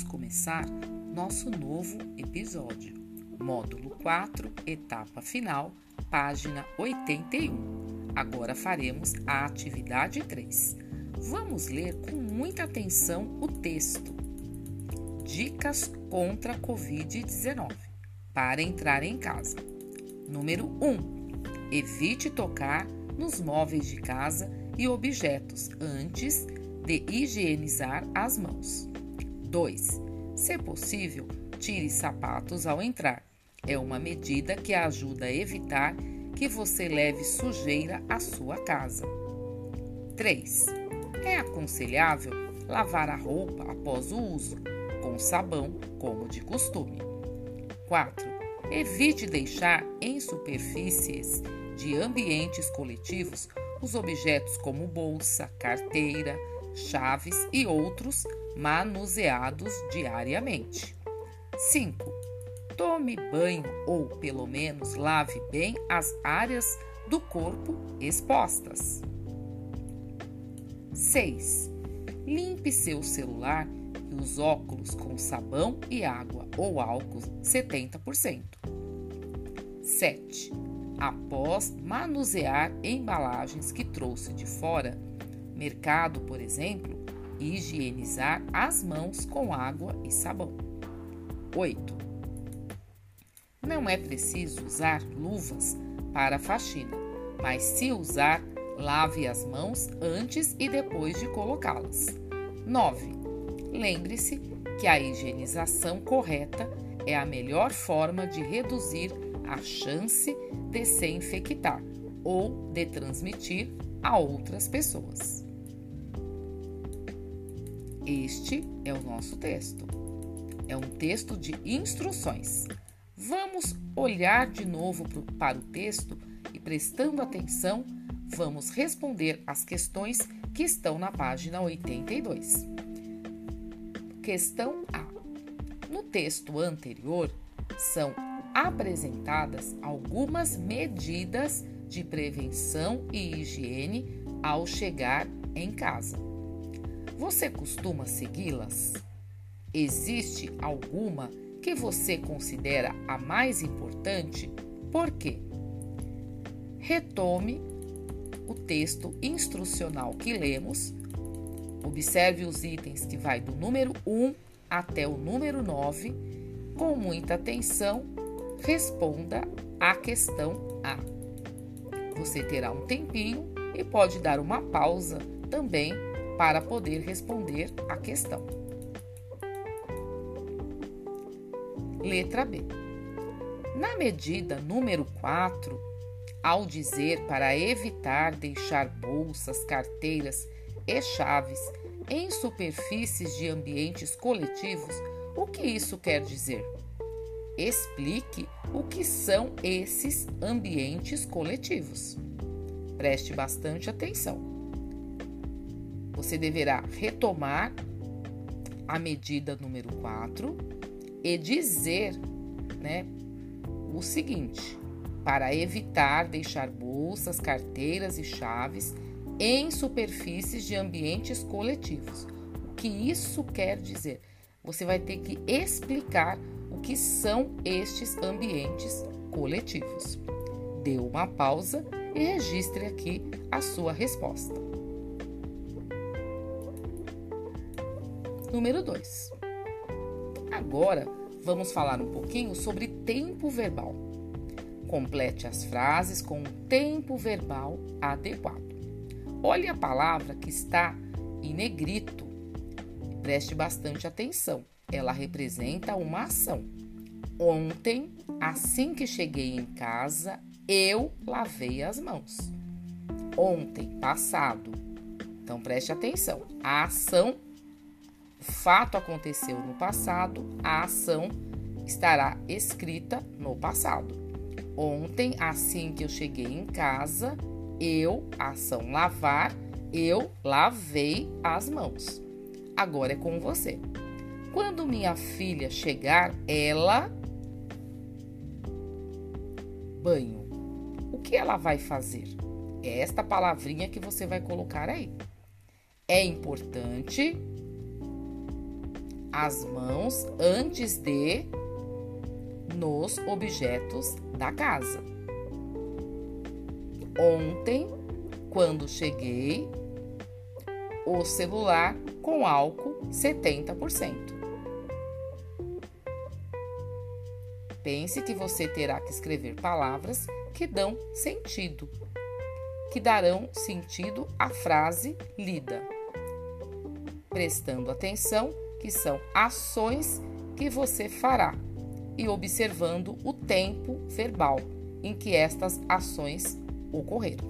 vamos começar nosso novo episódio. Módulo 4, etapa final, página 81. Agora faremos a atividade 3. Vamos ler com muita atenção o texto. Dicas contra a Covid-19 para entrar em casa. Número 1. Evite tocar nos móveis de casa e objetos antes de higienizar as mãos. 2. Se possível, tire sapatos ao entrar. É uma medida que ajuda a evitar que você leve sujeira à sua casa. 3. É aconselhável lavar a roupa após o uso, com sabão, como de costume. 4. Evite deixar em superfícies de ambientes coletivos os objetos como bolsa, carteira, chaves e outros manuseados diariamente. 5. Tome banho ou, pelo menos, lave bem as áreas do corpo expostas. 6. Limpe seu celular e os óculos com sabão e água ou álcool 70%. 7. Após manusear embalagens que trouxe de fora, mercado, por exemplo, higienizar as mãos com água e sabão. 8. Não é preciso usar luvas para faxina, mas se usar, lave as mãos antes e depois de colocá-las. 9. Lembre-se que a higienização correta é a melhor forma de reduzir a chance de se infectar ou de transmitir a outras pessoas. Este é o nosso texto. É um texto de instruções. Vamos olhar de novo para o texto e, prestando atenção, vamos responder as questões que estão na página 82. Questão A. No texto anterior, são apresentadas algumas medidas de prevenção e higiene ao chegar em casa. Você costuma segui-las? Existe alguma que você considera a mais importante? Por quê? Retome o texto instrucional que lemos. Observe os itens que vai do número 1 até o número 9. Com muita atenção, responda a questão A. Você terá um tempinho e pode dar uma pausa também para poder responder a questão. Letra B. Na medida número 4, ao dizer para evitar deixar bolsas, carteiras e chaves em superfícies de ambientes coletivos, o que isso quer dizer? Explique o que são esses ambientes coletivos. Preste bastante atenção você deverá retomar a medida número 4 e dizer né, o seguinte: para evitar deixar bolsas, carteiras e chaves em superfícies de ambientes coletivos. O que isso quer dizer? Você vai ter que explicar o que são estes ambientes coletivos. Dê uma pausa e registre aqui a sua resposta. Número 2. Agora vamos falar um pouquinho sobre tempo verbal. Complete as frases com um tempo verbal adequado. Olhe a palavra que está em negrito. Preste bastante atenção. Ela representa uma ação. Ontem, assim que cheguei em casa, eu lavei as mãos. Ontem, passado. Então preste atenção. A ação o fato aconteceu no passado, a ação estará escrita no passado. Ontem, assim que eu cheguei em casa, eu, ação lavar, eu lavei as mãos. Agora é com você. Quando minha filha chegar, ela banho. O que ela vai fazer? É esta palavrinha que você vai colocar aí. É importante as mãos antes de nos objetos da casa. Ontem, quando cheguei, o celular com álcool 70%. Pense que você terá que escrever palavras que dão sentido, que darão sentido à frase lida, prestando atenção que são ações que você fará e observando o tempo verbal em que estas ações ocorreram: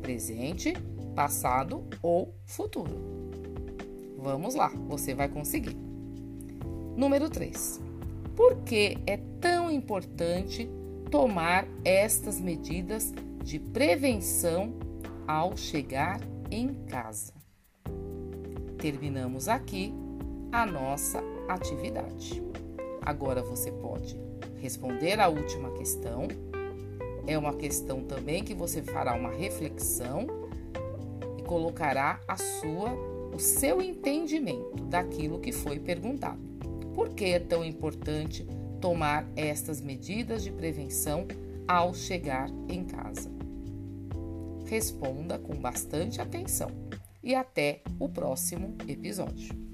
presente, passado ou futuro. Vamos lá, você vai conseguir. Número 3. Por que é tão importante tomar estas medidas de prevenção ao chegar em casa? Terminamos aqui a nossa atividade. Agora você pode responder a última questão. É uma questão também que você fará uma reflexão e colocará a sua o seu entendimento daquilo que foi perguntado. Por que é tão importante tomar estas medidas de prevenção ao chegar em casa? Responda com bastante atenção e até o próximo episódio.